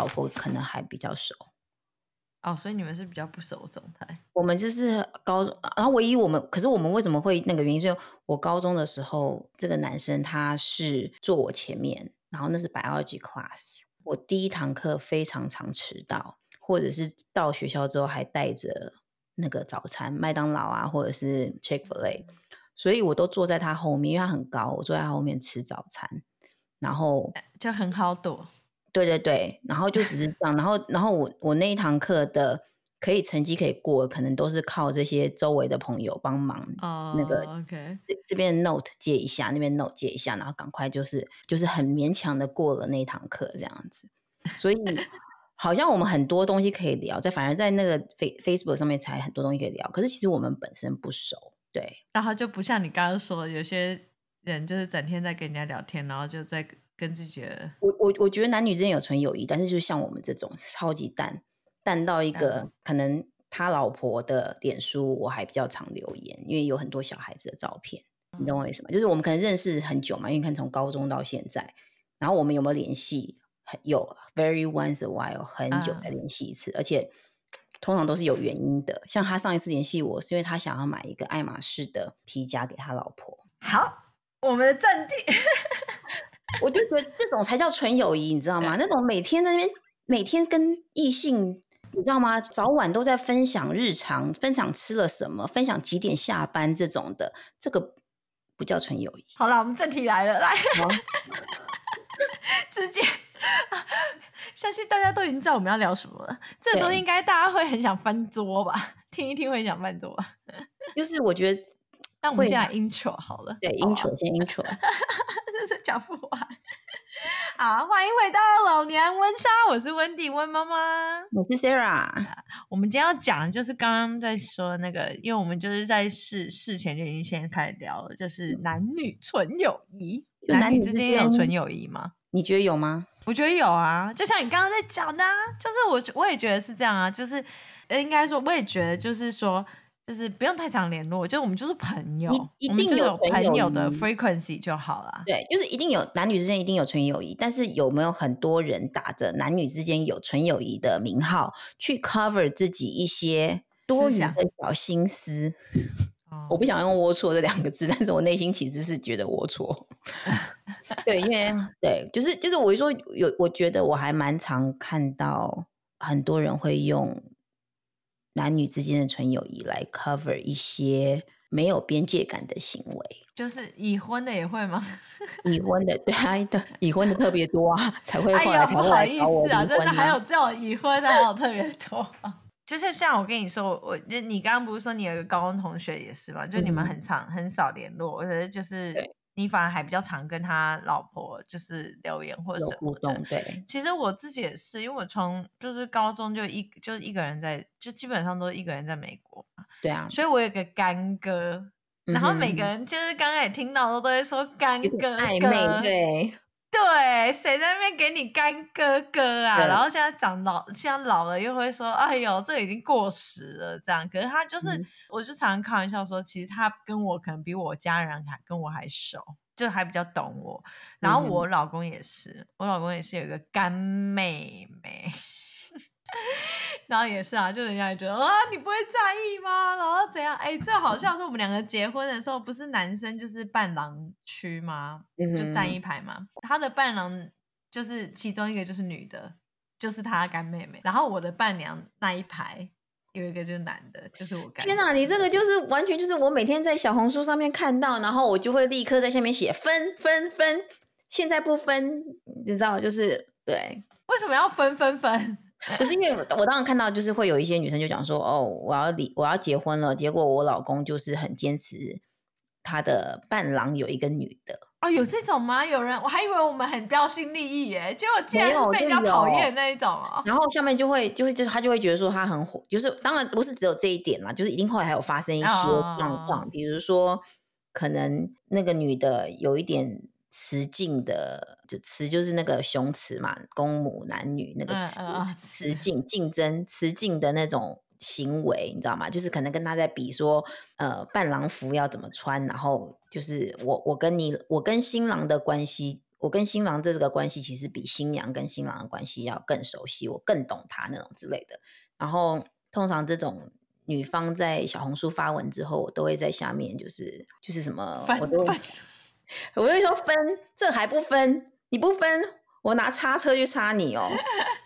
老婆可能还比较熟。哦，所以你们是比较不熟的状态。我们就是高中，然后唯一我们，可是我们为什么会那个原因？就是我高中的时候，这个男生他是坐我前面，然后那是 biology class，我第一堂课非常常迟到，或者是到学校之后还带着那个早餐，麦当劳啊，或者是 Chick-fil-A，所以我都坐在他后面，因为他很高，我坐在他后面吃早餐，然后就很好躲。对对对，然后就只是这样，然后然后我我那一堂课的可以成绩可以过，可能都是靠这些周围的朋友帮忙，oh, 那个 OK 这这边 note 借一下，那边 note 借一下，然后赶快就是就是很勉强的过了那一堂课这样子，所以 好像我们很多东西可以聊，在反而在那个 Face Facebook 上面才很多东西可以聊，可是其实我们本身不熟，对，然后就不像你刚刚说的，有些人就是整天在跟人家聊天，然后就在。跟自己的，我我我觉得男女之间有纯友谊，但是就像我们这种超级淡淡到一个，嗯、可能他老婆的脸书我还比较常留言，因为有很多小孩子的照片，你懂我意思吗？就是我们可能认识很久嘛，因为看从高中到现在，然后我们有没有联系？有，very once a while，很久才联系一次，嗯、而且通常都是有原因的。像他上一次联系我是因为他想要买一个爱马仕的皮夹给他老婆。好，我们的阵地。我就觉得这种才叫纯友谊，你知道吗？那种每天在那边每天跟异性，你知道吗？早晚都在分享日常，分享吃了什么，分享几点下班这种的，这个不叫纯友谊。好了，我们正题来了，来，好 直接相信大家都已经知道我们要聊什么了。这个东西应该大家会很想翻桌吧？听一听会很想翻桌吧？就是我觉得。那我们现在 intro 好了，对，intro 先 intro，真是讲不完。好，欢迎回到老娘温莎，我是温迪温妈妈，我是 Sarah。我们今天要讲的就是刚刚在说那个，因为我们就是在事事前就已经先开始聊了，就是男女纯友谊，男女之间有纯友谊吗？你觉得有吗？我觉得有啊，就像你刚刚在讲的，啊，就是我我也觉得是这样啊，就是应该说我也觉得就是说。就是不用太常联络，就是我们就是朋友，一定有朋友的 frequency 就好了。对，就是一定有男女之间一定有纯友谊，但是有没有很多人打着男女之间有纯友谊的名号去 cover 自己一些多余的小心思？想我不想用龌龊这两个字，但是我内心其实是觉得龌龊。对，因为 对，就是就是我说有，我觉得我还蛮常看到很多人会用。男女之间的纯友谊来 cover 一些没有边界感的行为，就是已婚的也会吗？已婚的，对啊，对，已婚的特别多啊，才会后来才会来找我离婚啊。真的还有这种已婚的，还有特别多。就是像我跟你说，我就你刚刚不是说你有一个高中同学也是吗？就你们很常很少联络，我觉得就是。你反而还比较常跟他老婆就是留言或者什么互动，对。其实我自己也是，因为我从就是高中就一就是一个人在，就基本上都是一个人在美国嘛。对啊。所以我有个干哥，然后每个人就是刚刚也听到的都会说干哥暧昧，对。对，谁在那边给你干哥哥啊？然后现在长老，现在老了又会说：“哎呦，这已经过时了。”这样，可是他就是，嗯、我就常常开玩笑说，其实他跟我可能比我家人还跟我还熟，就还比较懂我。然后我老公也是，嗯、我老公也是有一个干妹妹。然后也是啊，就人家也觉得啊，你不会在意吗？然后怎样？哎，最好笑是我们两个结婚的时候，不是男生就是伴郎区吗？就站一排嘛。他的伴郎就是其中一个就是女的，就是他干妹妹。然后我的伴娘那一排有一个就是男的，就是我干。天哪，你这个就是完全就是我每天在小红书上面看到，然后我就会立刻在下面写分分分，现在不分，你知道就是对，为什么要分分分？不是因为我当然看到，就是会有一些女生就讲说，哦，我要离，我要结婚了，结果我老公就是很坚持，他的伴郎有一个女的。哦，有这种吗？有人，我还以为我们很标新立异耶，结果竟然是被人家讨厌那一种哦。然后下面就会，就会，就他就会觉得说他很火，就是当然不是只有这一点啦，就是一定后来还有发生一些状况，哦、比如说可能那个女的有一点。雌竞的，就雌就是那个雄雌嘛，公母男女那个雌，雌竞 竞争，雌竞的那种行为，你知道吗？就是可能跟他在比说，呃，伴郎服要怎么穿，然后就是我我跟你我跟新郎的关系，我跟新郎这个关系其实比新娘跟新郎的关系要更熟悉，我更懂他那种之类的。然后通常这种女方在小红书发文之后，我都会在下面就是就是什么，我都 我会说分，这还不分，你不分，我拿叉车去插你哦，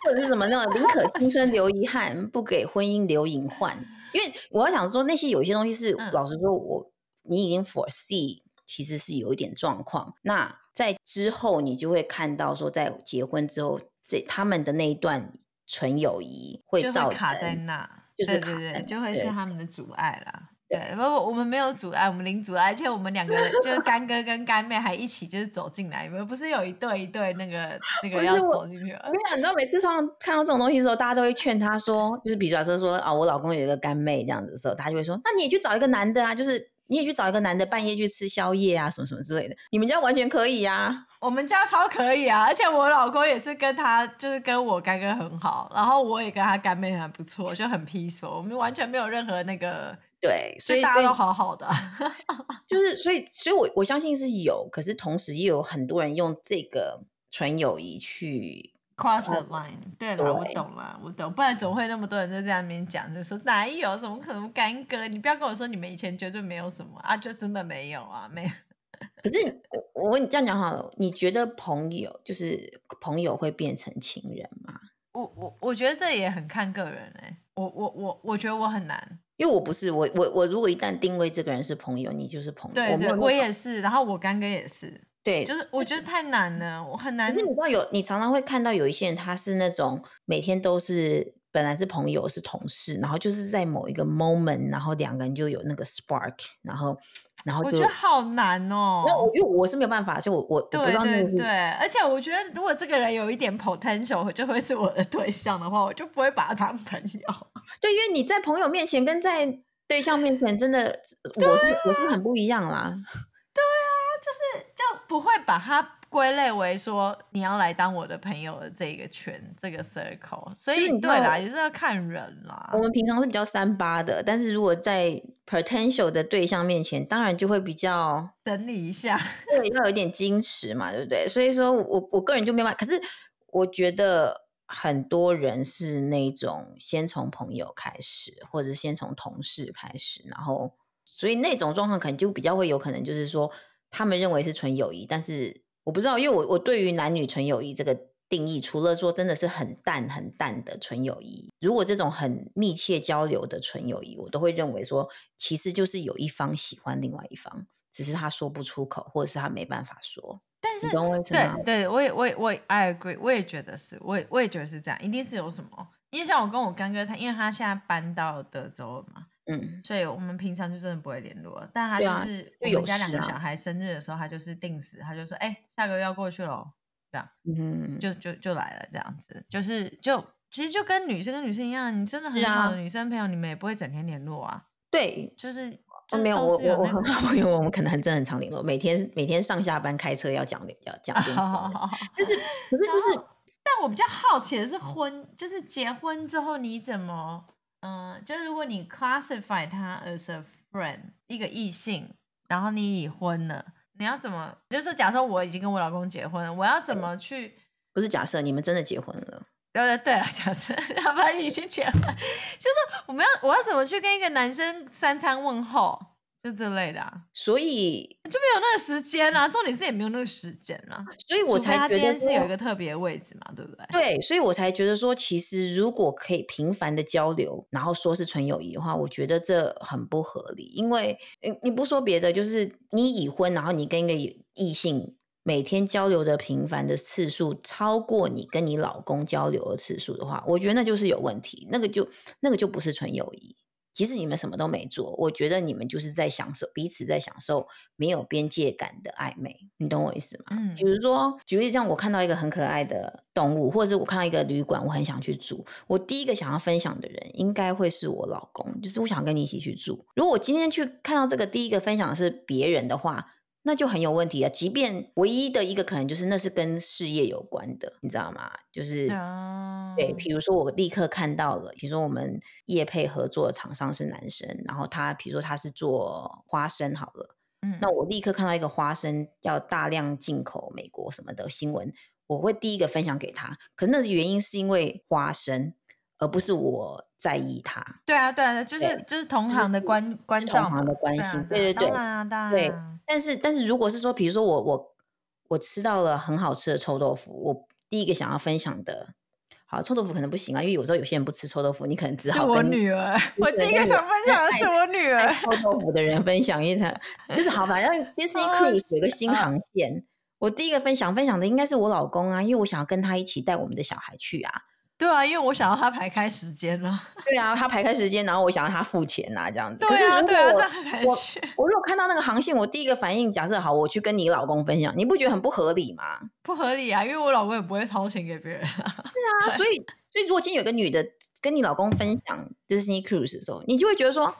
或者是什么那种宁可青春留遗憾，不给婚姻留隐患。因为我要想说，那些有一些东西是，嗯、老实说我，我你已经 foresee，其实是有一点状况。那在之后，你就会看到说，在结婚之后，这他们的那一段纯友谊会造成卡在那，就是对对对，就会是他们的阻碍啦。对，不过我们没有阻碍，我们零阻碍，而且我们两个人就是干哥跟干妹还一起就是走进来，你们不是有一对一对那个那个要走进去了？没有，你知道每次上看到这种东西的时候，大家都会劝他说，就是比如说说啊，我老公有一个干妹这样子的时候，他就会说，那你也去找一个男的啊，就是你也去找一个男的，半夜去吃宵夜啊，什么什么之类的，你们家完全可以啊，我们家超可以啊，而且我老公也是跟他就是跟我干哥很好，然后我也跟他干妹还不错，就很 peaceful，我们完全没有任何那个。对，所以大家都好好的，就是所以，所以我我相信是有，可是同时也有很多人用这个纯友谊去 cross the line。对了，我懂了，我懂，不然怎么会那么多人就在那边讲，就说哪有，怎么可能干戈？你不要跟我说你们以前绝对没有什么啊，就真的没有啊，没有。可是我我问你这样讲好了，你觉得朋友就是朋友会变成情人吗？我我我觉得这也很看个人哎、欸，我我我我觉得我很难。因为我不是我我我如果一旦定位这个人是朋友，你就是朋友。对对，我，我也是，然后我干哥也是。对，就是我觉得太难了，我很难。可是你知道有，你常常会看到有一些人，他是那种每天都是本来是朋友是同事，然后就是在某一个 moment，然后两个人就有那个 spark，然后。然后我觉得好难哦，那我因为我是没有办法，所以我我对对对，而且我觉得如果这个人有一点 potential，就会是我的对象的话，我就不会把他当朋友。对，因为你在朋友面前跟在对象面前，真的我是、啊、我是很不一样啦。对啊，就是就不会把他。归类为说你要来当我的朋友的这个圈，这个 circle，所以对啦，也是要看人啦。我们平常是比较三八的，但是如果在 potential 的对象面前，当然就会比较整理一下，对，要有点矜持嘛，对不对？所以说我我个人就没办法。可是我觉得很多人是那种先从朋友开始，或者是先从同事开始，然后所以那种状况可能就比较会有可能就是说，他们认为是纯友谊，但是。我不知道，因为我我对于男女纯友谊这个定义，除了说真的是很淡很淡的纯友谊，如果这种很密切交流的纯友谊，我都会认为说，其实就是有一方喜欢另外一方，只是他说不出口，或者是他没办法说。但是，对对，我也我也我也 I agree，我也觉得是，我也我也觉得是这样，一定是有什么。因为像我跟我干哥他，因为他现在搬到德州了嘛。嗯，所以我们平常就真的不会联络，但他就是我们家两个小孩生日的时候，他就是定时，他就说，哎、欸，下个月要过去了，这样，嗯，就就就来了，这样子，就是就其实就跟女生跟女生一样，你真的很好的女生朋友，你们也不会整天联络啊。对，就是，就是没有我我我很好，因为我们可能真的很常联络，每天每天上下班开车要讲要 讲电话，但是可是就是，但我比较好奇的是婚，就是结婚之后你怎么？嗯，就是如果你 classify 他 as a friend，一个异性，然后你已婚了，你要怎么？就是假设我已经跟我老公结婚了，我要怎么去？不是假设，你们真的结婚了？对对对了，假设 要不然已经结婚，就是我们要我要怎么去跟一个男生三餐问候？就这类的，啊，所以就没有那个时间啊。重点是也没有那个时间啊，所以我才觉得今天是有一个特别的位置嘛，对不对？对，所以我才觉得说，其实如果可以频繁的交流，然后说是纯友谊的话，我觉得这很不合理。因为你不说别的，就是你已婚，然后你跟一个异性每天交流的频繁的次数超过你跟你老公交流的次数的话，我觉得那就是有问题，那个就那个就不是纯友谊。即使你们什么都没做，我觉得你们就是在享受彼此在享受没有边界感的暧昧，你懂我意思吗？嗯，比如说举例，像我看到一个很可爱的动物，或者是我看到一个旅馆，我很想去住，我第一个想要分享的人应该会是我老公，就是我想跟你一起去住。如果我今天去看到这个第一个分享的是别人的话。那就很有问题啊！即便唯一的一个可能就是那是跟事业有关的，你知道吗？就是、oh. 对，比如说我立刻看到了，比如说我们业配合作的厂商是男生，然后他比如说他是做花生好了，嗯，那我立刻看到一个花生要大量进口美国什么的新闻，我会第一个分享给他。可是那原因是因为花生，而不是我在意他。对啊，对啊，就是就是同行的关关照同行的关心，对对对，当然啊，当然。对，但是但是如果是说，比如说我我我吃到了很好吃的臭豆腐，我第一个想要分享的。好，臭豆腐可能不行啊，因为有时候有些人不吃臭豆腐，你可能只好跟我女儿。我第一个想分享的是我女儿臭豆腐的人分享一场，就是好吧，像 Disney Cruise 有个新航线，哦，我第一个分享分享的应该是我老公啊，因为我想要跟他一起带我们的小孩去啊。对啊，因为我想要他排开时间啊。对啊，他排开时间，然后我想要他付钱呐，这样子。对啊，对啊，这样才。我我如果看到那个航线，我第一个反应，假设好，我去跟你老公分享，你不觉得很不合理吗？不合理啊，因为我老公也不会掏钱给别人啊。是啊，所以所以如果今天有个女的跟你老公分享 Disney Cruise 的时候，你就会觉得说，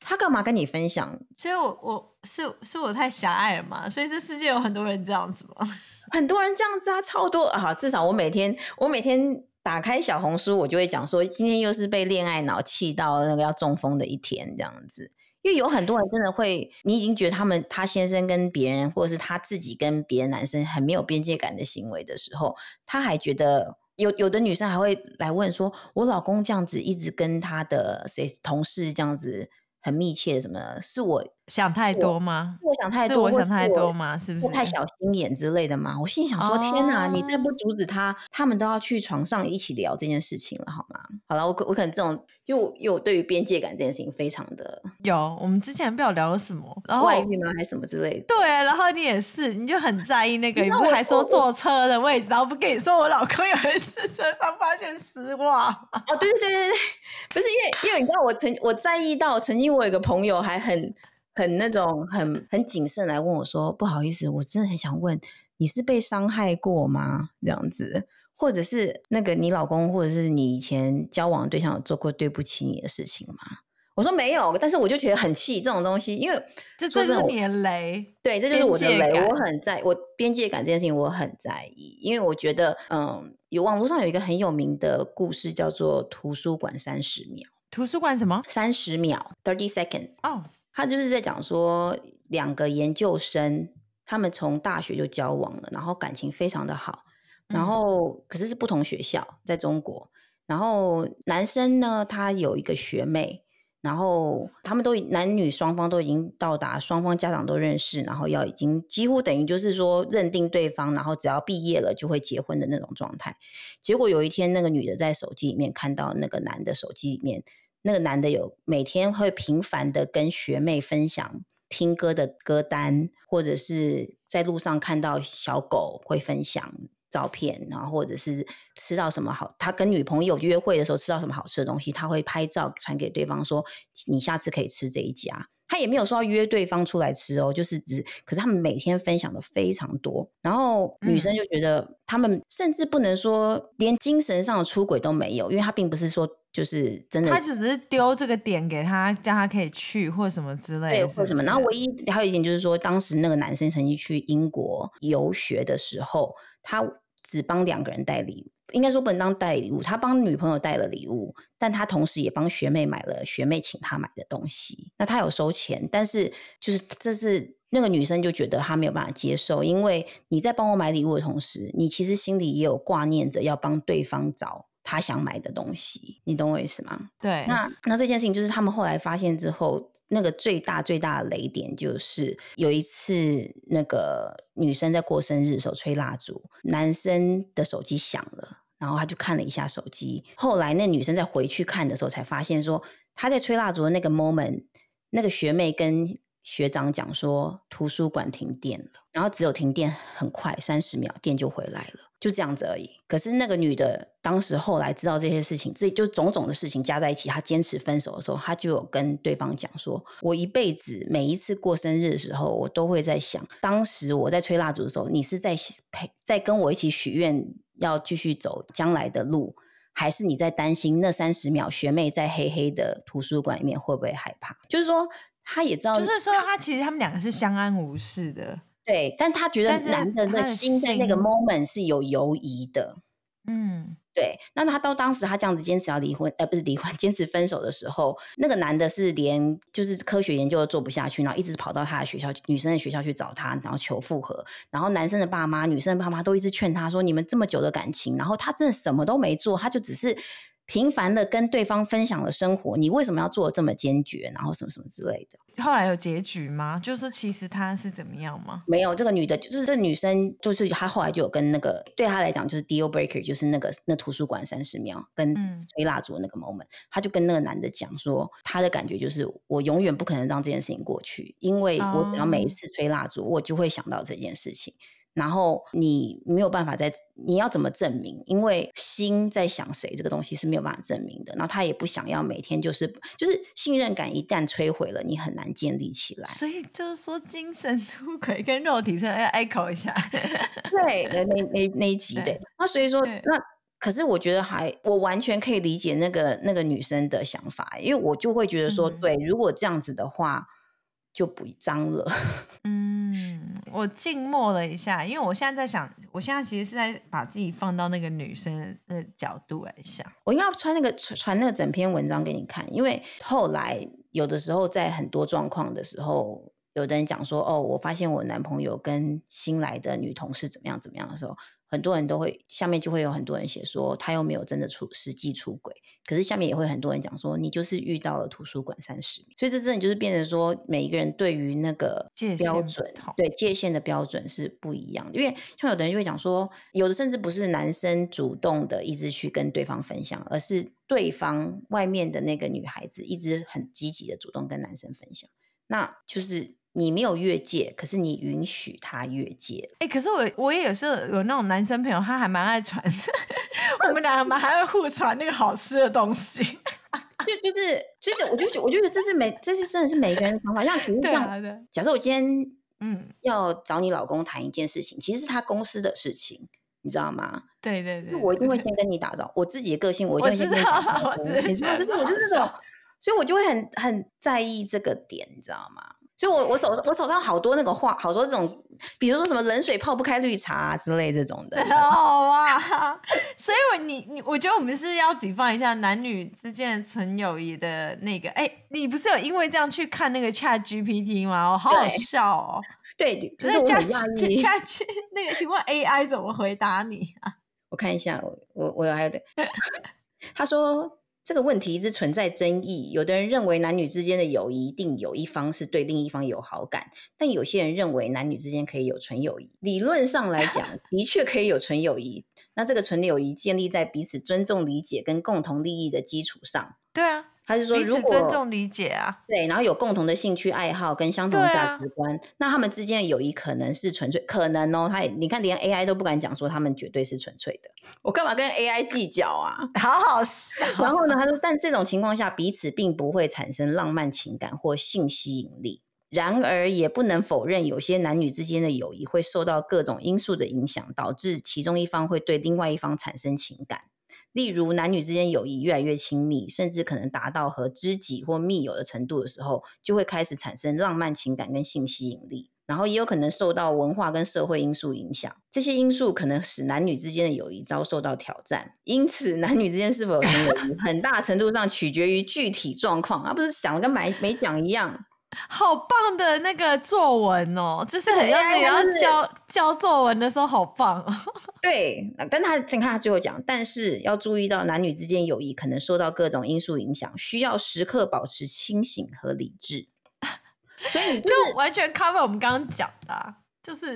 他干嘛跟你分享？所以我我是是我太狭隘了嘛？所以这世界有很多人这样子吗？很多人这样子啊，超多啊！至少我每天我每天。打开小红书，我就会讲说，今天又是被恋爱脑气到那个要中风的一天，这样子。因为有很多人真的会，你已经觉得他们他先生跟别人，或者是他自己跟别的男生很没有边界感的行为的时候，他还觉得有有的女生还会来问说，我老公这样子一直跟他的谁同事这样子。很密切什么？是我想太多吗？是我想太多，是我想太多吗？是不是太小心眼之类的吗？我心里想说：哦、天哪！你再不阻止他，他们都要去床上一起聊这件事情了，好吗？好了，我可我可能这种，又又对于边界感这件事情非常的有。我们之前不知道聊了什么，然后外遇吗？还是什么之类的？对，然后你也是，你就很在意那个，你不是还说坐车的位置，然后不跟你说我老公有一次车上发现丝袜。哦，对对对对对，不是因为因为你知道我曾我在意到曾经。我有个朋友还很很那种很很谨慎来问我说：“不好意思，我真的很想问，你是被伤害过吗？这样子，或者是那个你老公，或者是你以前交往的对象有做过对不起你的事情吗？”我说没有，但是我就觉得很气这种东西，因为这这是你的雷，对，这就是我的雷，我很在我边界感这件事情我很在意，因为我觉得，嗯，有网络上有一个很有名的故事叫做《图书馆三十秒》。图书馆什么？三十秒，thirty seconds。哦，oh. 他就是在讲说，两个研究生，他们从大学就交往了，然后感情非常的好，然后可是是不同学校，在中国。然后男生呢，他有一个学妹，然后他们都男女双方都已经到达，双方家长都认识，然后要已经几乎等于就是说认定对方，然后只要毕业了就会结婚的那种状态。结果有一天，那个女的在手机里面看到那个男的手机里面。那个男的有每天会频繁的跟学妹分享听歌的歌单，或者是在路上看到小狗会分享照片，然后或者是吃到什么好，他跟女朋友约会的时候吃到什么好吃的东西，他会拍照传给对方说，你下次可以吃这一家。他也没有说要约对方出来吃哦，就是只是，可是他们每天分享的非常多，然后女生就觉得他们甚至不能说连精神上的出轨都没有，因为他并不是说就是真的，他只是丢这个点给他，叫他可以去或什么之类的，对，或什么。然后唯一还有一点就是说，当时那个男生曾经去英国游学的时候，他只帮两个人带礼物。应该说不能当带礼物，他帮女朋友带了礼物，但他同时也帮学妹买了学妹请他买的东西。那他有收钱，但是就是这是那个女生就觉得他没有办法接受，因为你在帮我买礼物的同时，你其实心里也有挂念着要帮对方找他想买的东西，你懂我意思吗？对。那那这件事情就是他们后来发现之后。那个最大最大的雷点就是有一次，那个女生在过生日的时候吹蜡烛，男生的手机响了，然后他就看了一下手机。后来那女生再回去看的时候，才发现说他在吹蜡烛的那个 moment，那个学妹跟学长讲说图书馆停电了，然后只有停电很快三十秒，电就回来了。就这样子而已。可是那个女的当时后来知道这些事情，这就种种的事情加在一起，她坚持分手的时候，她就有跟对方讲说：“我一辈子每一次过生日的时候，我都会在想，当时我在吹蜡烛的时候，你是在陪，在跟我一起许愿要继续走将来的路，还是你在担心那三十秒学妹在黑黑的图书馆里面会不会害怕？”就是说，她也知道，就是说，他其实他们两个是相安无事的。对，但他觉得男的的心在那个 moment 是有犹疑的，嗯，对，那他到当时他这样子坚持要离婚，呃，不是离婚，坚持分手的时候，那个男的是连就是科学研究都做不下去，然后一直跑到他的学校，女生的学校去找他，然后求复合。然后男生的爸妈、女生的爸妈都一直劝他说：“你们这么久的感情，然后他真的什么都没做，他就只是。”频繁的跟对方分享了生活，你为什么要做的这么坚决？然后什么什么之类的。后来有结局吗？就是其实他是怎么样吗？没有，这个女的，就是这个女生，就是她后来就有跟那个对她来讲就是 deal breaker，就是那个那图书馆三十秒跟吹蜡烛那个 moment，她、嗯、就跟那个男的讲说，她的感觉就是我永远不可能让这件事情过去，因为我只要每一次吹蜡烛，我就会想到这件事情。然后你没有办法在，你要怎么证明？因为心在想谁这个东西是没有办法证明的。然后他也不想要每天就是就是信任感一旦摧毁了，你很难建立起来。所以就是说，精神出轨跟肉体出轨要 echo 一下。对，那那那一集对，对。那所以说，那可是我觉得还我完全可以理解那个那个女生的想法，因为我就会觉得说，嗯、对，如果这样子的话。就不脏了。嗯，嗯我静默了一下，因为我现在在想，我现在其实是在把自己放到那个女生的角度来想。我应该要传那个传那个整篇文章给你看，因为后来有的时候在很多状况的时候，有的人讲说：“哦，我发现我男朋友跟新来的女同事怎么样怎么样的时候。”很多人都会下面就会有很多人写说他又没有真的出实际出轨，可是下面也会很多人讲说你就是遇到了图书馆三十秒，所以这真的就是变成说每一个人对于那个标准对界限的标准是不一样的，因为像有的人就会讲说，有的甚至不是男生主动的一直去跟对方分享，而是对方外面的那个女孩子一直很积极的主动跟男生分享，那就是。你没有越界，可是你允许他越界。哎、欸，可是我我也有时候有那种男生朋友，他还蛮爱传，我们两个蛮还会互传那个好吃的东西。就就是，所以我就我觉得这是每，这是真的是每个人的想法。像比如像，假设我今天嗯要找你老公谈一件事情，其实是他公司的事情，你知道吗？对对对，我一定会先 跟你打招呼。我自己的个性，我一定会先跟你打招呼。我就是我就是这种，所以我就会很很在意这个点，你知道吗？所以我，我我手我手上好多那个话，好多这种，比如说什么冷水泡不开绿茶啊之类这种的。好啊，所以我你你，我觉得我们是要 define 一下男女之间纯友谊的那个。哎、欸，你不是有因为这样去看那个 Chat GPT 吗？我好好笑哦。对，就是我很讶异。Chat Chat 那个，请问 AI 怎么回答你啊？我看一下，我我我有还有点。他说。这个问题一直存在争议。有的人认为男女之间的友谊一定有一方是对另一方有好感，但有些人认为男女之间可以有纯友谊。理论上来讲，的确可以有纯友谊。那这个纯友谊建立在彼此尊重、理解跟共同利益的基础上。对啊。他是说，如果尊重理解啊，对，然后有共同的兴趣爱好跟相同的价值观，啊，那他们之间的友谊可能是纯粹，可能哦。他也，你看，连 AI 都不敢讲说他们绝对是纯粹的。我干嘛跟 AI 计较啊？好好笑。然后呢，他说，但这种情况下，彼此并不会产生浪漫情感或性吸引力。然而，也不能否认，有些男女之间的友谊会受到各种因素的影响，导致其中一方会对另外一方产生情感。例如，男女之间友谊越来越亲密，甚至可能达到和知己或密友的程度的时候，就会开始产生浪漫情感跟性吸引力。然后，也有可能受到文化跟社会因素影响，这些因素可能使男女之间的友谊遭受到挑战。因此，男女之间是否有纯友谊，很大程度上取决于具体状况，而不是讲的跟没没讲一样。好棒的那个作文哦，就是很像你要教教作文的时候，好棒哦。对，但他你看他最后讲，但是要注意到男女之间友谊可能受到各种因素影响，需要时刻保持清醒和理智。所以你、就是、就完全 cover 我们刚刚讲的、啊，就是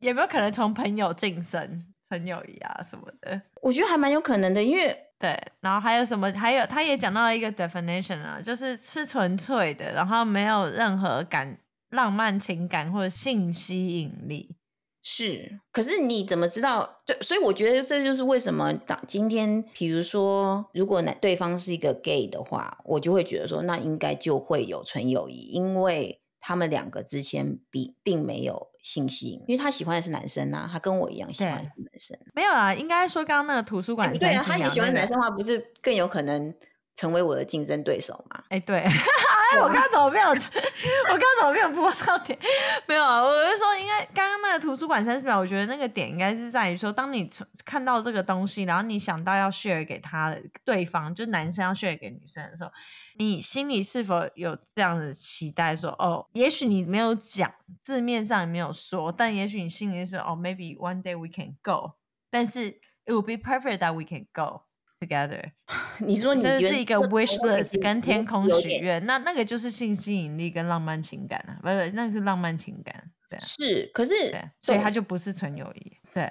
有没有可能从朋友晋升纯友谊啊什么的？我觉得还蛮有可能的，因为。对，然后还有什么？还有，他也讲到一个 definition 啊，就是是纯粹的，然后没有任何感、浪漫情感或者性吸引力。是，可是你怎么知道？对，所以我觉得这就是为什么当今天，比如说，如果男对方是一个 gay 的话，我就会觉得说，那应该就会有纯友谊，因为他们两个之间并并没有。性吸引，因为他喜欢的是男生啊，他跟我一样喜欢的是男生。没有啊，应该说刚刚那个图书馆、欸，对啊，他也喜欢男生的话，不是更有可能成为我的竞争对手吗？哎、欸，对，哎，我刚刚怎么没有？我刚刚怎么没有播到点？没有啊，我就说，应该刚刚那个图书馆三十秒，我觉得那个点应该是在于说，当你看到这个东西，然后你想到要 share 给他的对方，就男生要 share 给女生的时候，你心里是否有这样的期待说，说哦，也许你没有讲字面上也没有说，但也许你心里是哦，maybe one day we can go，但是 it will be perfect that we can go。Together，你说你这是一个 wish list 跟天空许愿，那那个就是性吸引力跟浪漫情感啊，不是，那个是浪漫情感，对，是，可是，所以它就不是纯友谊，对，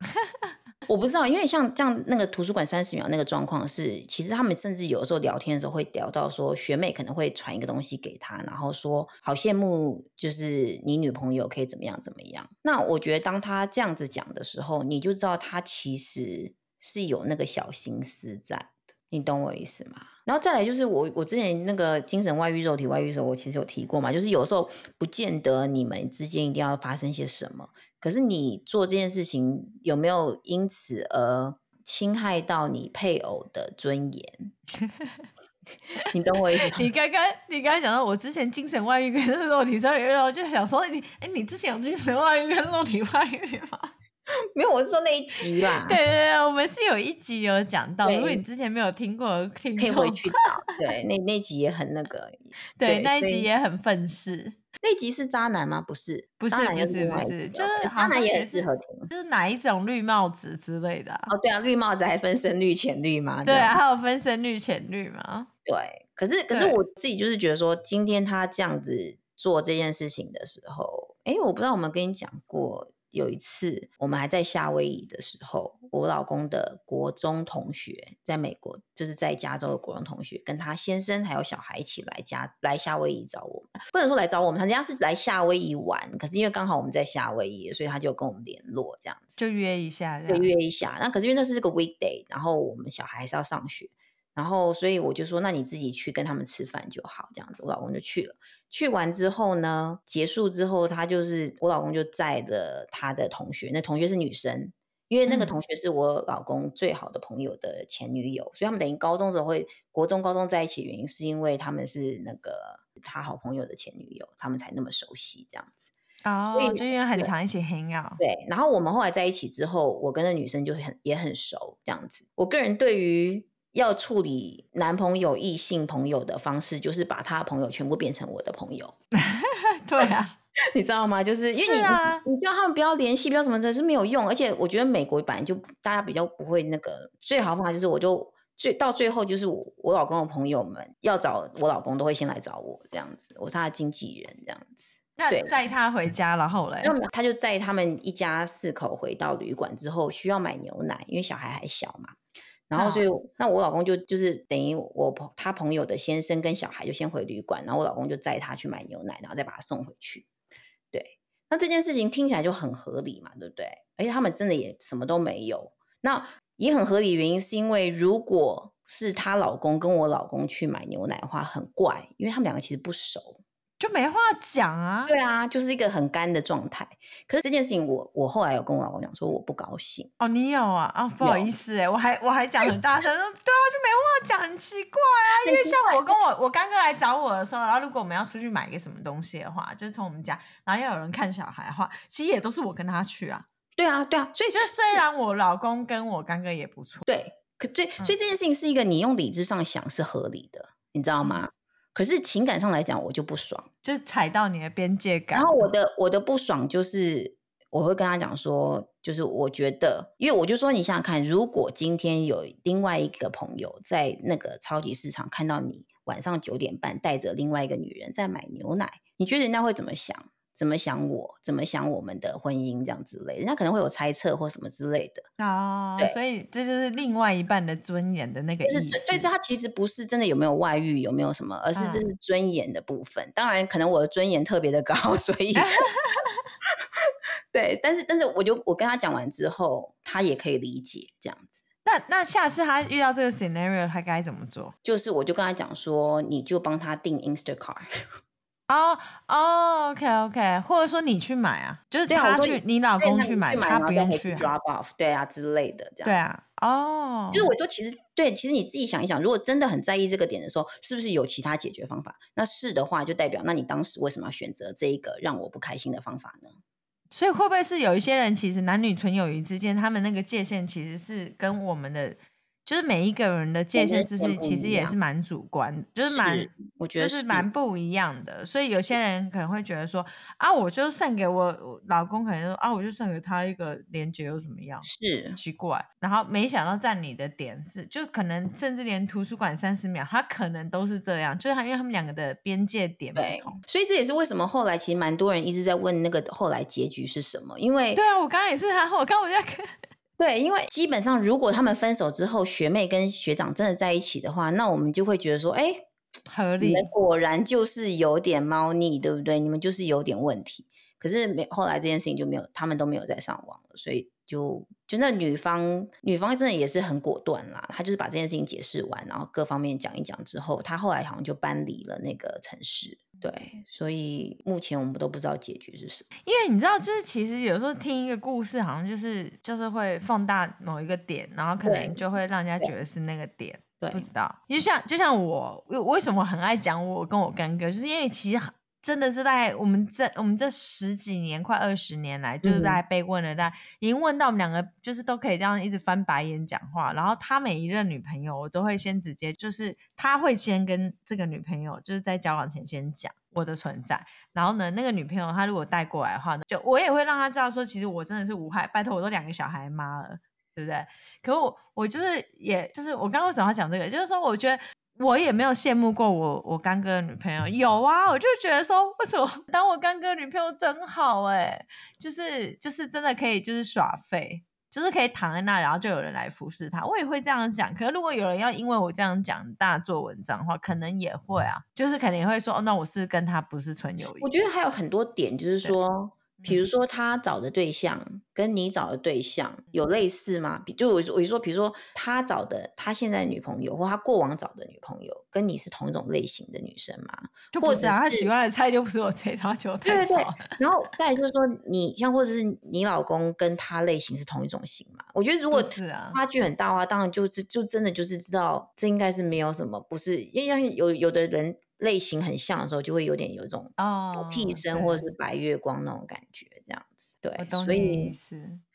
我不知道，因为像这样那个图书馆三十秒那个状况是，其实他们甚至有的时候聊天的时候会聊到说，学妹可能会传一个东西给他，然后说好羡慕，就是你女朋友可以怎么样怎么样。那我觉得当他这样子讲的时候，你就知道他其实。是有那个小心思在的，你懂我意思吗？然后再来就是我，我之前那个精神外遇、肉体外遇的时候，我其实有提过嘛，就是有时候不见得你们之间一定要发生些什么，可是你做这件事情有没有因此而侵害到你配偶的尊严？你懂我意思？你刚刚你刚刚讲到我之前精神外遇跟肉体外遇，我就想说你，哎，你之前有精神外遇跟肉体外遇吗？没有，我是说那一集啦。对对对，我们是有一集有讲到，如果你之前没有听过，听可以回去找。对，那那集也很那个。对，对那一集也很愤世。那集是渣男吗？不是，不是，不是，不是，就是渣男也很适合听。就是哪一种绿帽子之类的？哦，对啊，绿帽子还分深绿、浅绿吗？对啊，还有分深绿、浅绿吗？对，可是可是我自己就是觉得说，今天他这样子做这件事情的时候，哎，我不知道我们跟你讲过。有一次，我们还在夏威夷的时候，我老公的国中同学在美国，就是在加州的国中同学，跟他先生还有小孩一起来家来夏威夷找我们，不能说来找我们，他家是来夏威夷玩，可是因为刚好我们在夏威夷，所以他就跟我们联络，这样子就约一下，就，约一下。那可是因为那是这个 weekday，然后我们小孩还是要上学。然后，所以我就说，那你自己去跟他们吃饭就好，这样子。我老公就去了。去完之后呢，结束之后，他就是我老公就载着他的同学，那同学是女生，因为那个同学是我老公最好的朋友的前女友，嗯、所以他们等于高中时候会国中、高中在一起，原因是因为他们是那个他好朋友的前女友，他们才那么熟悉这样子。哦，所以就因为很常一起 hang out。对，然后我们后来在一起之后，我跟那女生就很也很熟这样子。我个人对于。要处理男朋友、异性朋友的方式，就是把他的朋友全部变成我的朋友。对啊，你知道吗？就是因为你，啊、你叫他们不要联系，不要什么的，是没有用。而且我觉得美国本来就大家比较不会那个，最好方法就是我就最到最后就是我我老公的朋友们要找我老公都会先来找我这样子，我是他的经纪人这样子。那载他回家，然后嘞，他就载他们一家四口回到旅馆之后，需要买牛奶，因为小孩还小嘛。然后，所以那我老公就就是等于我朋他朋友的先生跟小孩就先回旅馆，然后我老公就载他去买牛奶，然后再把他送回去。对，那这件事情听起来就很合理嘛，对不对？而且他们真的也什么都没有。那也很合理，原因是因为如果是她老公跟我老公去买牛奶的话，很怪，因为他们两个其实不熟。就没话讲啊，对啊，就是一个很干的状态。可是这件事情我，我我后来有跟我老公讲说，我不高兴。哦，你有啊？啊、哦，不好意思哎，我还我还讲很大声，说对啊，就没话讲，很奇怪啊。因为像我跟我我干哥来找我的时候，然后如果我们要出去买一个什么东西的话，就是从我们家，然后要有人看小孩的话，其实也都是我跟他去啊。对啊，对啊，所以就虽然我老公跟我干哥也不错，对，可所以所以这件事情是一个你用理智上想是合理的，你知道吗？嗯可是情感上来讲，我就不爽，就踩到你的边界感。然后我的我的不爽就是，我会跟他讲说，就是我觉得，因为我就说，你想想看，如果今天有另外一个朋友在那个超级市场看到你晚上九点半带着另外一个女人在买牛奶，你觉得人家会怎么想？怎么想我？怎么想我们的婚姻这样之类，人家可能会有猜测或什么之类的啊。对，所以这就是另外一半的尊严的那个意思。所以，他其实不是真的有没有外遇，有没有什么，而是这是尊严的部分。啊、当然，可能我的尊严特别的高，所以 对。但是，但是，我就我跟他讲完之后，他也可以理解这样子。那那下次他遇到这个 scenario，他该怎么做？就是我就跟他讲说，你就帮他订 Instacart。哦哦，OK OK，或者说你去买啊，就是他去，你老公去买，他不用去 drop off，对啊之类的，这样。对啊，哦，就是我说，其实对，其实你自己想一想，如果真的很在意这个点的时候，是不是有其他解决方法？那是的话，就代表那你当时为什么要选择这一个让我不开心的方法呢？所以会不会是有一些人，其实男女纯友谊之间，他们那个界限其实是跟我们的。就是每一个人的界限是是其实也是蛮主观，就是蛮我觉得是蛮不一样的。所以有些人可能会觉得说啊，我就送给我，老公，可能说啊，我就送给他一个连接又怎么样？是奇怪。然后没想到占你的点是，就可能甚至连图书馆三十秒，他可能都是这样，就是他因为他们两个的边界点不同。所以这也是为什么后来其实蛮多人一直在问那个后来结局是什么？因为对啊，我刚刚也是他，我刚我在看。对，因为基本上，如果他们分手之后，学妹跟学长真的在一起的话，那我们就会觉得说，哎，合理，你们果然就是有点猫腻，对不对？你们就是有点问题。可是没后来这件事情就没有，他们都没有再上网了，所以就就那女方女方真的也是很果断啦，她就是把这件事情解释完，然后各方面讲一讲之后，她后来好像就搬离了那个城市。对，所以目前我们都不知道结局是什么。因为你知道，就是其实有时候听一个故事，好像就是就是会放大某一个点，然后可能就会让人家觉得是那个点。对，不知道。就像就像我，为什么很爱讲我跟我干哥，就是因为其实。真的是在我们这我们这十几年快二十年来，就是在被问了，但、嗯、已经问到我们两个就是都可以这样一直翻白眼讲话。然后他每一任女朋友，我都会先直接就是他会先跟这个女朋友就是在交往前先讲我的存在。然后呢，那个女朋友她如果带过来的话呢，就我也会让她知道说，其实我真的是无害。拜托，我都两个小孩妈了，对不对？可我我就是也就是我刚刚为什么要讲这个，就是说我觉得。我也没有羡慕过我我干哥的女朋友，有啊，我就觉得说，为什么 当我干哥女朋友真好哎，就是就是真的可以就是耍废，就是可以躺在那，然后就有人来服侍他，我也会这样想。可是如果有人要因为我这样讲大做文章的话，可能也会啊，就是肯定会说，哦，那我是跟他不是纯友谊。我觉得还有很多点，就是说。比如说他找的对象跟你找的对象有类似吗？比就我我就说，比如说他找的他现在女朋友或他过往找的女朋友跟你是同一种类型的女生吗？就或者他喜欢的菜就不是我这套，就对对对。然后再就是说，你像或者是你老公跟他类型是同一种型嘛？我觉得如果差距很大的话，当然就是就真的就是知道这应该是没有什么，不是因为有有的人。类型很像的时候，就会有点有一种替身或者是白月光那种感觉，这样子。对，所以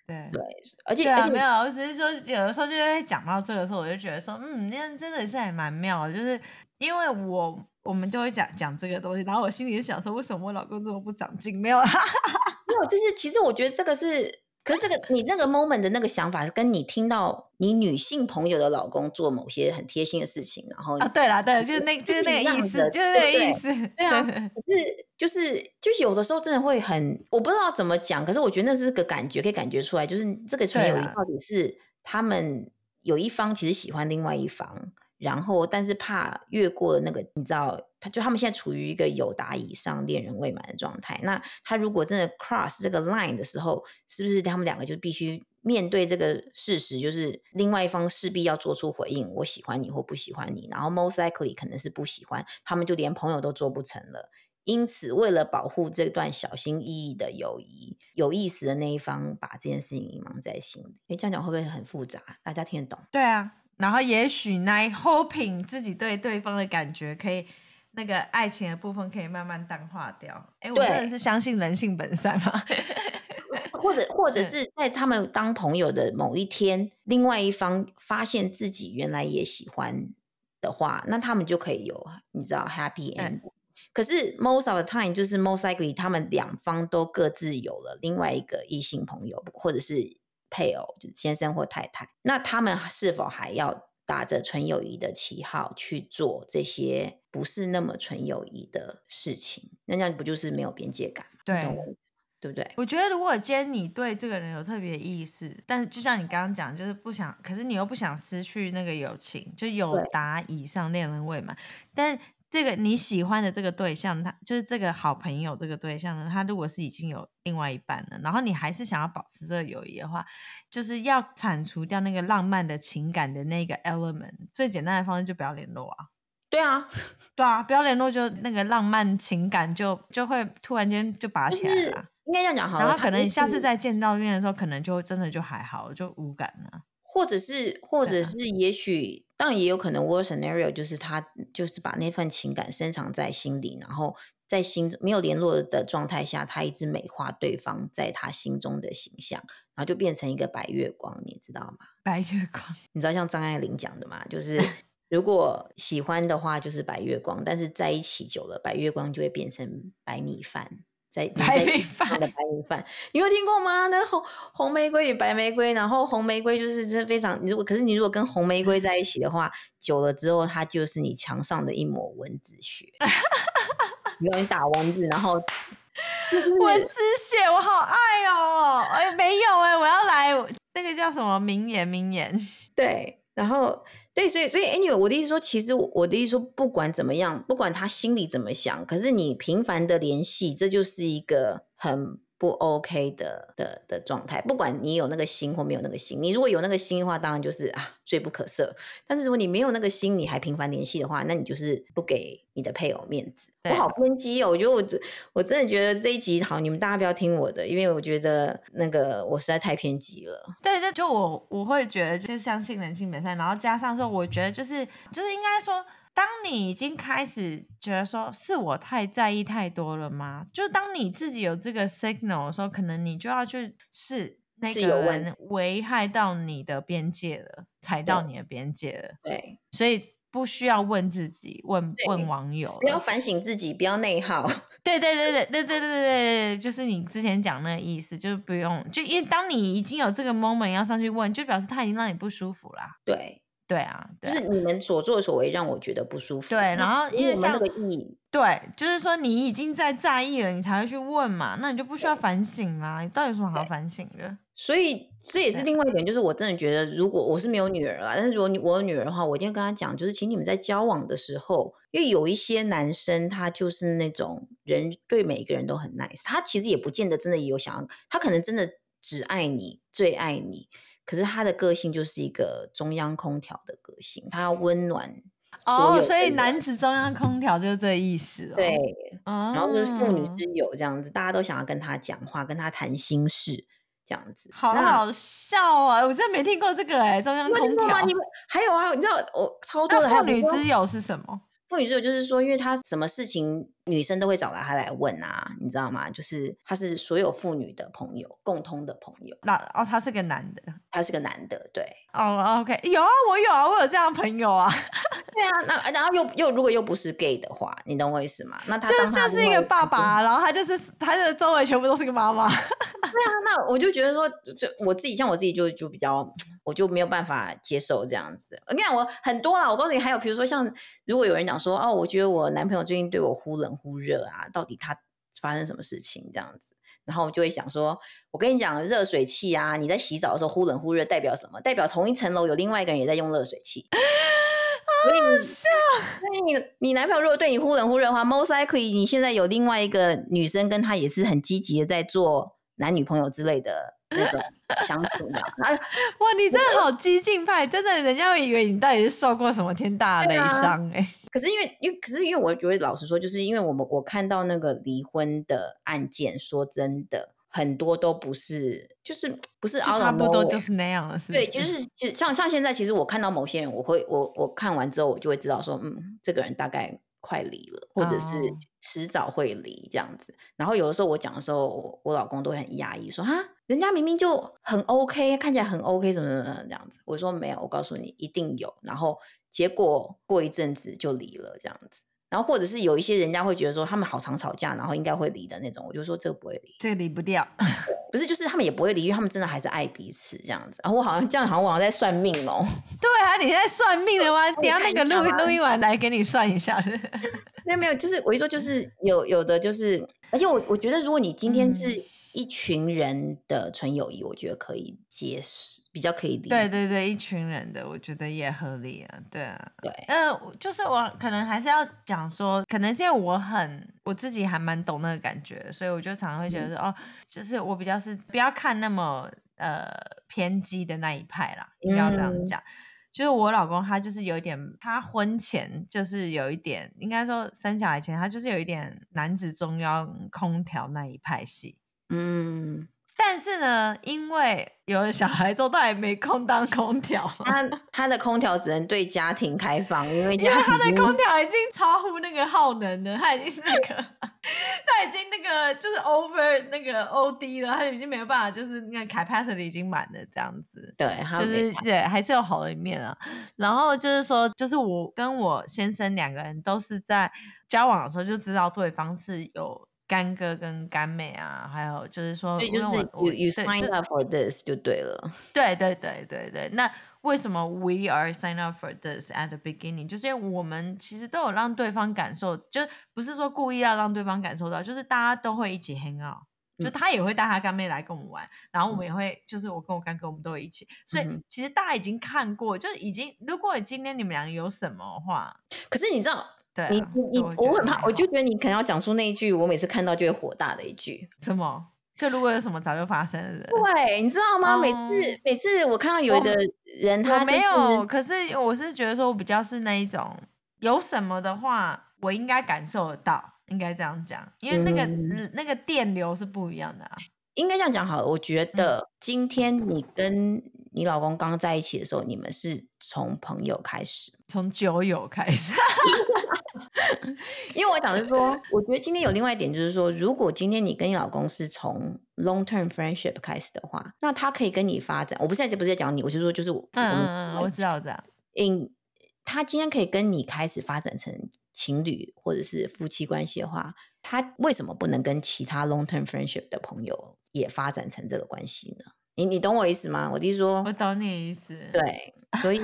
对对，而且对、啊、而且没有，我只是说有的时候就会讲到这个时候，我就觉得说，嗯，那真的是还蛮妙的，就是因为我我们就会讲讲这个东西，然后我心里就想说，为什么我老公这么不长进？没有，没有，就是其实我觉得这个是。可是这个你那个 moment 的那个想法是跟你听到你女性朋友的老公做某些很贴心的事情，然后啊，对啦，对，就是那，就是那个意思，就是那个意思，对啊。可是就是就是有的时候真的会很，我不知道怎么讲，可是我觉得那是个感觉，可以感觉出来，就是这个纯友谊到底是他们有一方其实喜欢另外一方。然后，但是怕越过那个，你知道，他就他们现在处于一个友达以上、恋人未满的状态。那他如果真的 cross 这个 line 的时候，是不是他们两个就必须面对这个事实，就是另外一方势必要做出回应，我喜欢你或不喜欢你。然后 most likely 可能是不喜欢，他们就连朋友都做不成了。因此，为了保护这段小心翼翼的友谊，有意思的那一方把这件事情隐瞒在心里。诶，这样讲会不会很复杂？大家听得懂？对啊。然后也许那 hoping 自己对对方的感觉可以，那个爱情的部分可以慢慢淡化掉。哎，我真的是相信人性本善嘛。或 者或者是在他们当朋友的某一天，另外一方发现自己原来也喜欢的话，那他们就可以有你知道 happy end。可是 most of the time 就是 most likely 他们两方都各自有了另外一个异性朋友，或者是。配偶就是先生或太太，那他们是否还要打着纯友谊的旗号去做这些不是那么纯友谊的事情？那这样不就是没有边界感吗？对，对不对？我觉得如果今天你对这个人有特别意思，但是就像你刚刚讲，就是不想，可是你又不想失去那个友情，就有达以上恋人未满，但。这个你喜欢的这个对象，他就是这个好朋友这个对象呢，他如果是已经有另外一半了，然后你还是想要保持这个友谊的话，就是要铲除掉那个浪漫的情感的那个 element。最简单的方式就不要联络啊。对啊，对啊，不要联络就那个浪漫情感就就会突然间就拔起来了。应该这样讲好了，然后可能你下次再见到面的时候，可能就真的就还好，就无感了。或者是，或者是，也许、啊、当然也有可能，worst scenario 就是他就是把那份情感深藏在心里，然后在心没有联络的状态下，他一直美化对方在他心中的形象，然后就变成一个白月光，你知道吗？白月光，你知道像张爱玲讲的吗？就 是如果喜欢的话就是白月光，但是在一起久了，白月光就会变成白米饭。在白米饭的白米饭，你有听过吗？那红红玫瑰与白玫瑰，然后红玫瑰就是真非常，如果可是你如果跟红玫瑰在一起的话，久了之后，它就是你墙上的一抹蚊子血。你容易打蚊子，然后 蚊子血，我好爱哦！哎，没有哎，我要来那个叫什么名言？名言对，然后。对，所以所以，anyway，我的意思说，其实我的意思说，不管怎么样，不管他心里怎么想，可是你频繁的联系，这就是一个很。不 OK 的的的状态，不管你有那个心或没有那个心，你如果有那个心的话，当然就是啊，罪不可赦。但是如果你没有那个心，你还频繁联系的话，那你就是不给你的配偶面子。我好偏激哦，我觉得我我真的觉得这一集好，你们大家不要听我的，因为我觉得那个我实在太偏激了。对对，就我我会觉得就相信人性本善，然后加上说，我觉得就是就是应该说。当你已经开始觉得说是我太在意太多了吗？就当你自己有这个 signal 的时候，可能你就要去试那个人危害到你的边界了，踩到你的边界了。对，所以不需要问自己，问问网友，不要反省自己，不要内耗。对对对对对对对对对，就是你之前讲那个意思，就是不用，就因为当你已经有这个 moment 要上去问，就表示他已经让你不舒服啦。对。对啊，对啊，就是你们所作所为让我觉得不舒服。对，然后因为像那个意，对，就是说你已经在在意了，你才会去问嘛，那你就不需要反省啦。你到底有什么好反省的？所以这也是另外一点，就是我真的觉得，如果我是没有女儿啦，但是如果我有女儿的话，我一定会跟她讲，就是请你们在交往的时候，因为有一些男生他就是那种人对每一个人都很 nice，他其实也不见得真的有想要，他可能真的只爱你，最爱你。可是他的个性就是一个中央空调的个性，他要温暖哦，所以男子中央空调就是这意思哦。对，哦、然后就是妇女之友这样子，大家都想要跟他讲话，跟他谈心事这样子，好好笑啊！我真的没听过这个哎、欸，中央空调。你们还有啊？你知道我超多的妇女之友是什么？妇女之友就是说，因为他什么事情女生都会找来他来问啊，你知道吗？就是他是所有妇女的朋友，共通的朋友。那哦，他是个男的，他是个男的，对。哦，OK，有啊，我有啊，我有这样的朋友啊。对啊，那然后又又如果又不是 gay 的话，你懂我意思吗？那他，他就就是一个爸爸，然后他就是他的周围全部都是个妈妈。对啊，那我就觉得说，就我自己像我自己就就比较，我就没有办法接受这样子。我跟你讲，我很多啊，我告诉你，还有比如说像如果有人讲说，哦，我觉得我男朋友最近对我忽冷忽热啊，到底他发生什么事情这样子？然后我就会想说，我跟你讲，热水器啊，你在洗澡的时候忽冷忽热，代表什么？代表同一层楼有另外一个人也在用热水器。所以你，所以你你男朋友如果对你忽冷忽热的话，most likely 你现在有另外一个女生跟他也是很积极的在做男女朋友之类的那种相处嘛。哎。哇，你真的好激进派，真的，人家会以为你到底是受过什么天大雷伤哎、欸。可是因为，因为可是因为我觉得老实说，就是因为我们我看到那个离婚的案件，说真的。很多都不是，就是不是，差不多就是那样了，是不是？对，就是就像像现在，其实我看到某些人，我会我我看完之后，我就会知道说，嗯，这个人大概快离了，或者是迟早会离这样子。然后有的时候我讲的时候，我，我老公都会很压抑，说哈，人家明明就很 OK，看起来很 OK，怎么怎么怎么这样子。我说没有，我告诉你一定有。然后结果过一阵子就离了这样子。然后或者是有一些人家会觉得说他们好常吵架，然后应该会离的那种，我就说这个不会离，这个离不掉，不是就是他们也不会离，因为他们真的还是爱彼此这样子。然后我好像这样，好像我好像在算命哦。对啊，你在算命的吗？等下那个录录音完来给你算一下。没有没有，就是我一说就是有有的就是，而且我我觉得如果你今天是。嗯一群人的纯友谊，我觉得可以接受，比较可以理解。对对对，一群人的，我觉得也合理啊。对啊，对，呃，就是我可能还是要讲说，可能是因为我很我自己还蛮懂那个感觉，所以我就常常会觉得说，嗯、哦，就是我比较是不要看那么呃偏激的那一派啦，应该要这样讲。嗯就是我老公他就是有一点，他婚前就是有一点，应该说生小孩前他就是有一点男子中央空调那一派系，嗯。但是呢，因为有了小孩之后，他也没空当空调。他他的空调只能对家庭开放，因为因为他的空调已经超乎那个耗能了，他已经那个他已经那个就是 over 那个 OD 了，他已经没有办法，就是那个 capacity 已经满了这样子。对，就是对，还是有好的一面啊。然后就是说，就是我跟我先生两个人都是在交往的时候就知道对方是有。干哥跟干妹啊，还有就是说，对，就是 you you sign up for this 就对了。对对对对对，那为什么 we are sign up for this at the beginning？就是因为我们其实都有让对方感受，就不是说故意要让对方感受到，就是大家都会一起 hang out，就他也会带他干妹来跟我们玩，然后我们也会，就是我跟我干哥，我们都会一起。所以其实大家已经看过，就已经，如果今天你们两个有什么话，可是你知道。对、啊，你你你，我很怕，我就觉得你可能要讲出那一句，我每次看到就会火大的一句。什么？就如果有什么早就发生的。对，你知道吗？嗯、每次每次我看到有的人他、就是，他没有，可是我是觉得说，我比较是那一种，有什么的话，我应该感受得到，应该这样讲，因为那个、嗯、那个电流是不一样的啊。应该这样讲好了，我觉得今天你跟你老公刚在一起的时候，你们是从朋友开始，从酒友开始。因为我讲的是说，我觉得今天有另外一点，就是说，如果今天你跟你老公是从 long term friendship 开始的话，那他可以跟你发展。我不是在这不是在讲你，我是说，就是我嗯嗯嗯，我知道他今天可以跟你开始发展成情侣或者是夫妻关系的话，他为什么不能跟其他 long term friendship 的朋友？也发展成这个关系呢？你你懂我意思吗？我弟说，我懂你意思。对，所以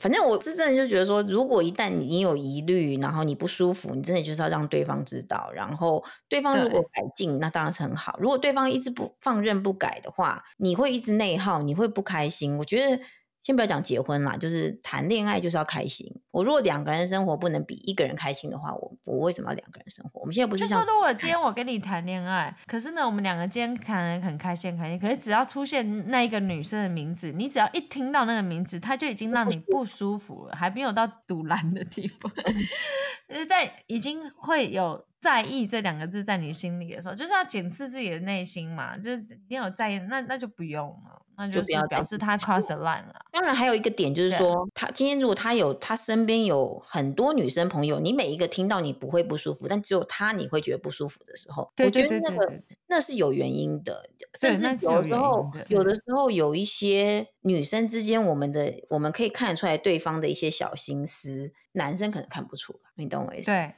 反正我是真的就觉得说，如果一旦你有疑虑，然后你不舒服，你真的就是要让对方知道，然后对方如果改进，那当然是很好。如果对方一直不放任不改的话，你会一直内耗，你会不开心。我觉得。先不要讲结婚啦，就是谈恋爱就是要开心。我如果两个人生活不能比一个人开心的话，我我为什么要两个人生活？我们现在不是像说，如果今天我跟你谈恋爱，可是呢，我们两个今天谈的很开心，开心。可是只要出现那一个女生的名字，你只要一听到那个名字，她就已经让你不舒服了，还没有到堵拦的地步。就是在已经会有在意这两个字在你心里的时候，就是要检视自己的内心嘛。就是你有在意，那那就不用了。那就不要表示他 cross the line 了。当然，还有一个点就是说，他今天如果他有他身边有很多女生朋友，你每一个听到你不会不舒服，但只有他你会觉得不舒服的时候，我觉得那个那是有原因的。甚至有时候有的时候有一些女生之间，我们的我们可以看得出来对方的一些小心思，男生可能看不出来。你懂我意思？对。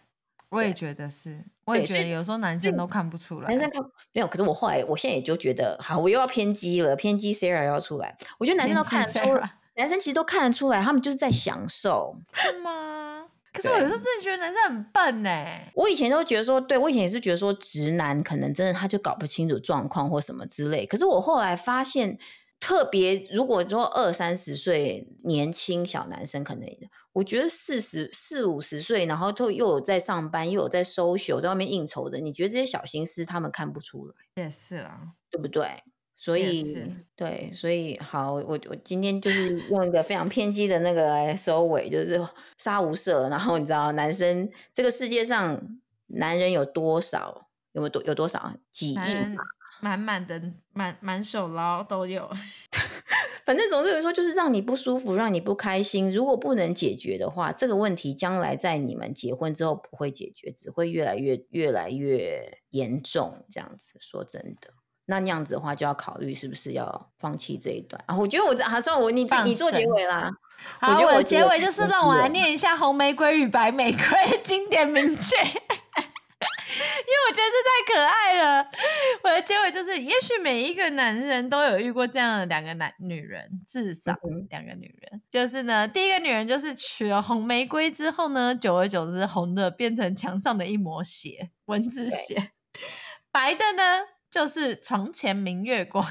我也觉得是，我也觉得有时候男生都看不出来。男生看没有，可是我后来，我现在也就觉得，好，我又要偏激了，偏激 Sarah 要出来。我觉得男生都看得出来，男生其实都看得出来，他们就是在享受，是吗？可是我有时候真的觉得男生很笨呢。我以前都觉得说，对，我以前也是觉得说，直男可能真的他就搞不清楚状况或什么之类。可是我后来发现。特别，如果说二三十岁年轻小男生，可能我觉得四十四五十岁，然后都又有在上班，又有在 social，在外面应酬的，你觉得这些小心思他们看不出来？也是啊，对不对？所以，对，所以好，我我今天就是用一个非常偏激的那个来收尾，就是杀无赦。然后你知道，男生这个世界上男人有多少？有没有多有多少几亿？满满的满满手捞都有，反正总之有说，就是让你不舒服，让你不开心。如果不能解决的话，这个问题将来在你们结婚之后不会解决，只会越来越越来越严重。这样子说真的，那那样子的话就要考虑是不是要放弃这一段啊？我觉得我这还算我你你做结尾啦。好，我觉得我结尾就是让我来念一下《红玫瑰与白玫瑰》经典名句。因为我觉得这太可爱了，我的结尾就是：也许每一个男人都有遇过这样的两个男女人，至少两个女人。嗯、就是呢，第一个女人就是娶了红玫瑰之后呢，久而久之，红的变成墙上的一抹血，蚊子血；白的呢，就是床前明月光。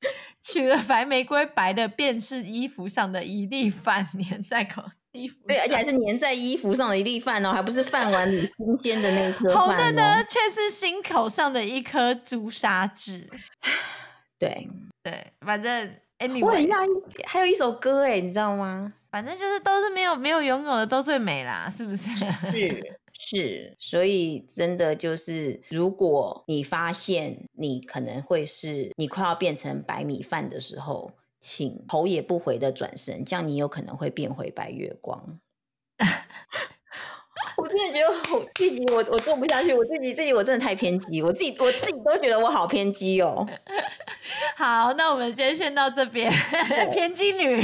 娶了白玫瑰，白的便是衣服上的一粒饭，粘在口衣服。对，而且还是粘在衣服上的一粒饭哦，还不是饭 碗里新鲜的那颗饭哦。红的呢，却是心口上的一颗朱砂痣。对对，反正 Anyway，我很讶异，还有一首歌哎，你知道吗？反正就是都是没有没有拥有的都最美啦，是不是？是 是，所以真的就是，如果你发现你可能会是你快要变成白米饭的时候，请头也不回的转身，这样你有可能会变回白月光。我真的觉得我自己我我做不下去，我自己自己我真的太偏激，我自己我自己都觉得我好偏激哦。好，那我们今天先到这边，偏激女。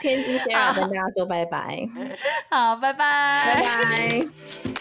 偏激 Sara 跟大家说拜拜，好，拜拜，拜拜。